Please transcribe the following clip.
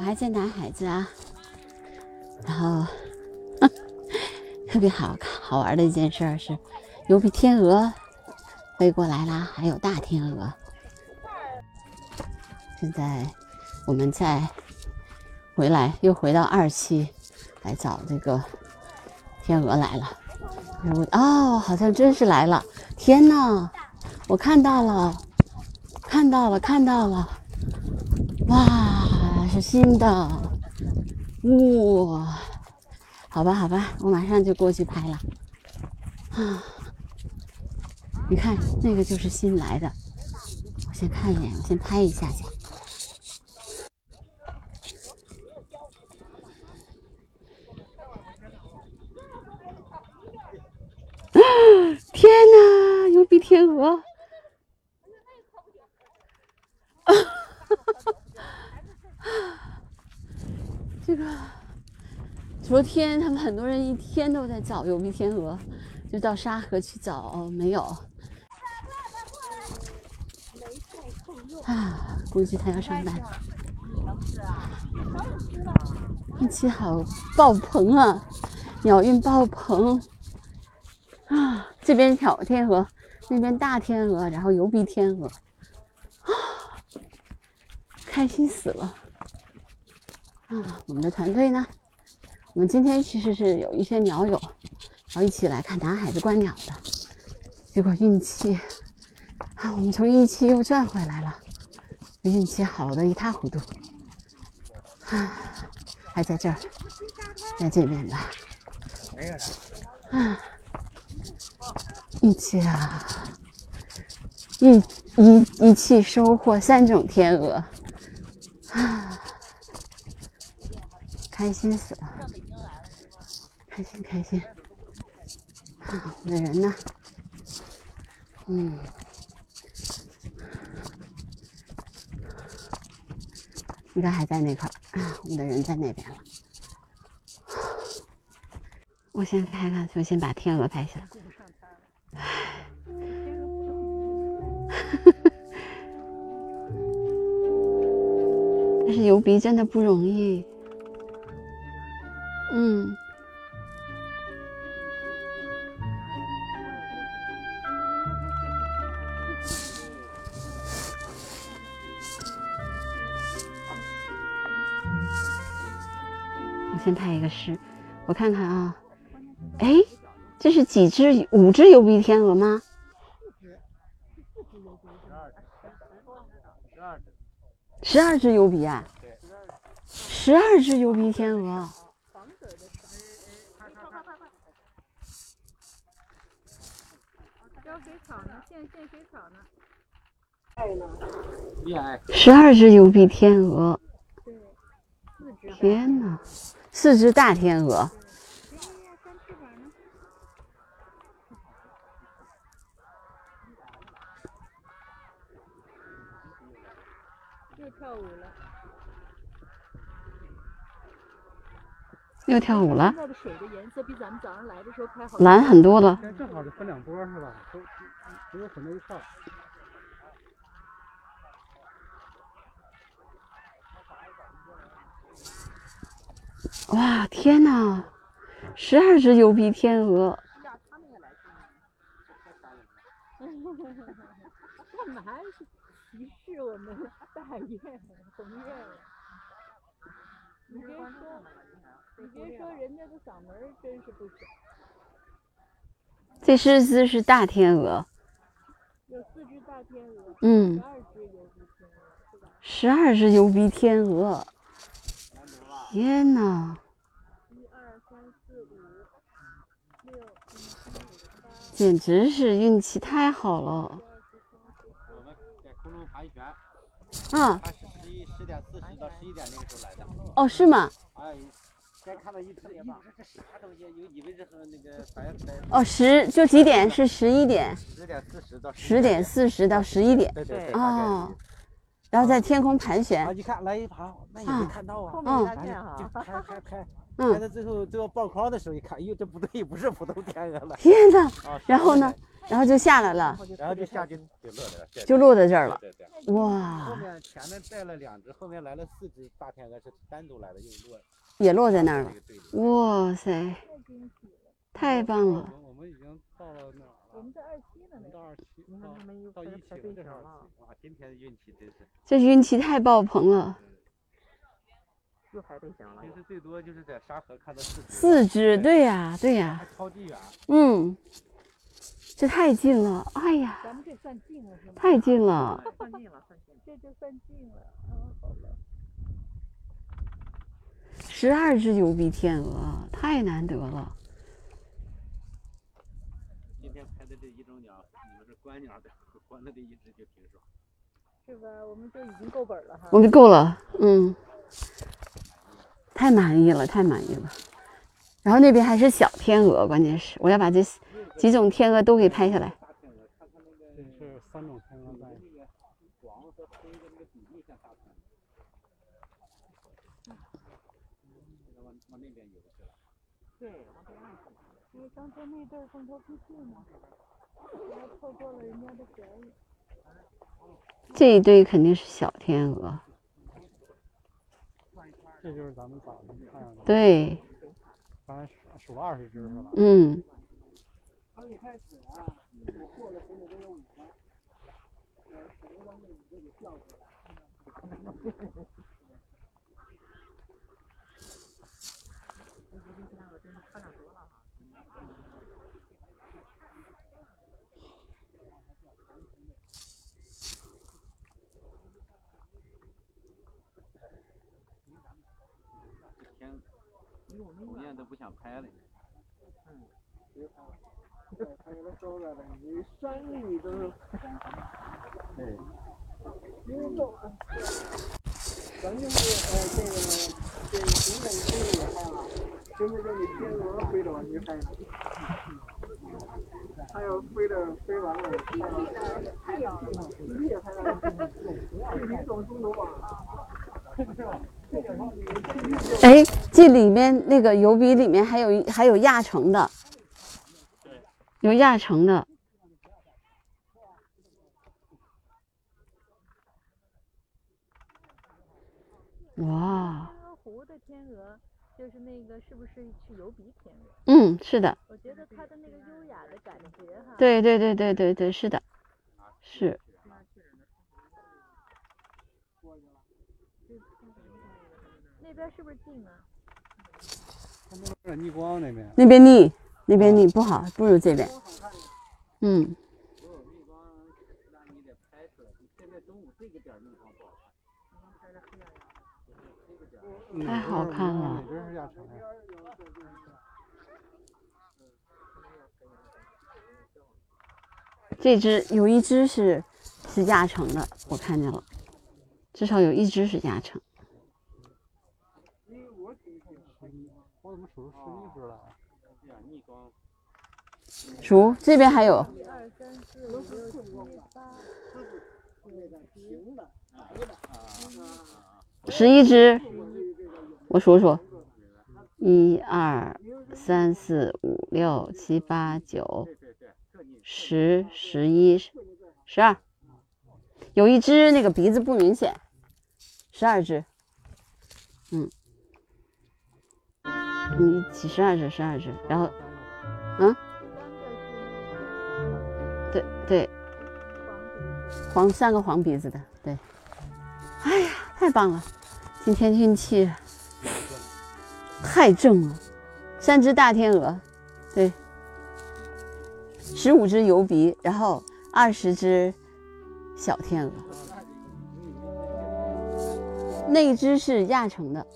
我还在拿孩子啊，然后特别好好玩的一件事是，有比天鹅飞过来啦，还有大天鹅。现在我们再回来，又回到二期来找这个天鹅来了。哦，好像真是来了！天哪，我看到了，看到了，看到了！新的！哇，好吧，好吧，我马上就过去拍了。啊，你看，那个就是新来的。我先看一眼，我先拍一下去。天哪，有比天鹅！这个昨天他们很多人一天都在找游鼻天鹅，就到沙河去找，没有。啊，估计他要上班。运气好爆棚啊，鸟运爆棚。啊，这边小天鹅，那边大天鹅，然后油鼻天鹅，啊，开心死了！啊，我们的团队呢？我们今天其实是有一些鸟友，然后一起来看南海的观鸟的，结果运气啊，我们从一期又转回来了，运气好的一塌糊涂。啊，还在这儿，在这边吧？没有。啊。运气啊！一一一气收获三种天鹅，开心死了！开心开心！啊，我的人呢？嗯，应该还在那块儿，我们的人在那边了。我先拍看，我先把天鹅拍下来。但是游鼻真的不容易，嗯。我先拍一个诗，我看看啊，哎，这是几只？五只油鼻天鹅吗？十二只油鼻啊！十二只油鼻天鹅。草呢？现现水草呢？十二只油鼻天鹅。天哪！四只大天鹅。又跳舞了，又跳舞了。水的颜色比咱们早上来的时候好。蓝很多了。正好是分两波是吧？都都混在一块。哇，天哪！十二只油鼻天鹅。干嘛歧视我们大雁、鸿雁，你别说，你别说，人家的嗓门真是不小。这十只是大天鹅。有四只大天鹅。嗯。十二只油鼻天鹅。天哪！一二三四五六七简直是运气太好了。啊，十一十点四十到十一点那个时候来的。哦，是吗？哎，先看到一特别棒，这啥东西？有以为这是那个白白。哦，十就几点？是十一点。十点四十到十点四十到十一点。对对对。哦，然后在天空盘旋。啊，一看来一盘，那也没看到啊。嗯。拍拍拍。嗯现在最后最后爆筐的时候一看，哎呦，这不对，不是普通天鹅了天哪！啊！然后呢？然后就下来了，然后就下去就落在了，就落在这儿了。对对对。后，面前面带了两只，后面来了四只大天鹅是单独来的，又落也落在那儿了。哇塞，太棒了！我我们已经到了那儿了，我们在二期呢，到二期，你看到他们又到一期哇，今天的运气真是，这运气太爆棚了，又排队响了平。时最多就是在沙河看到四只，四只，对呀，对呀，超级远。嗯，这太近了，哎呀，咱们这算近了是吗？太近了，算近了，算近了。这就算近了。嗯，好了。十二只油鼻天鹅，太难得了。今天拍的这一种鸟，你们是观鸟的，观的这一只就挺爽。是吧？我们就已经够本了哈。我们够了，嗯，太满意了，太满意了。然后那边还是小天鹅，关键是我要把这几种天鹅都给拍下来。大天鹅，看它那个这是三种天鹅在。那个黄和黑的那个比例像大天鹅。往往那边游是吧？对，往这样刚才那对儿风头不顺嘛，然后错过了人家的表演。这一对肯定是小天鹅，这就是咱们早上看的，对，刚才数数了二十只是吧？嗯，天，红雁都不想拍了。他给他收来了，你山里都是，对，因为都，咱就是呃这个这个平等飞的也拍了，就是这里天鹅飞着往去看，还有飞的飞完了，太阳，你也拍了，距离总数多啊。哎，这里面那个油笔里面还有还有亚成的，有亚成的，哇，湖的天鹅，就是那个是不是是油笔天鹅？嗯，是的，我觉得它的那个优雅的感觉哈。。对对对对对对，是的，是，那边是不是近啊？逆光那边，那边逆，那边逆不好，不如这边，嗯。太好看了？这只有一只是是亚成的，我看见了，至少有一只是亚成。我怎么数出十一只来？这样逆光，数这边还有，一二三四五六七八，十一只，我数数，一二三四五六七八九。对对对，十十一十二，有一只那个鼻子不明显，十二只，嗯，嗯，几十二只，十二只，然后，嗯，对对，黄三个黄鼻子的，对，哎呀，太棒了，今天运气太正了，三只大天鹅，对。十五只油鼻，然后二十只小天鹅。那一只是亚成的，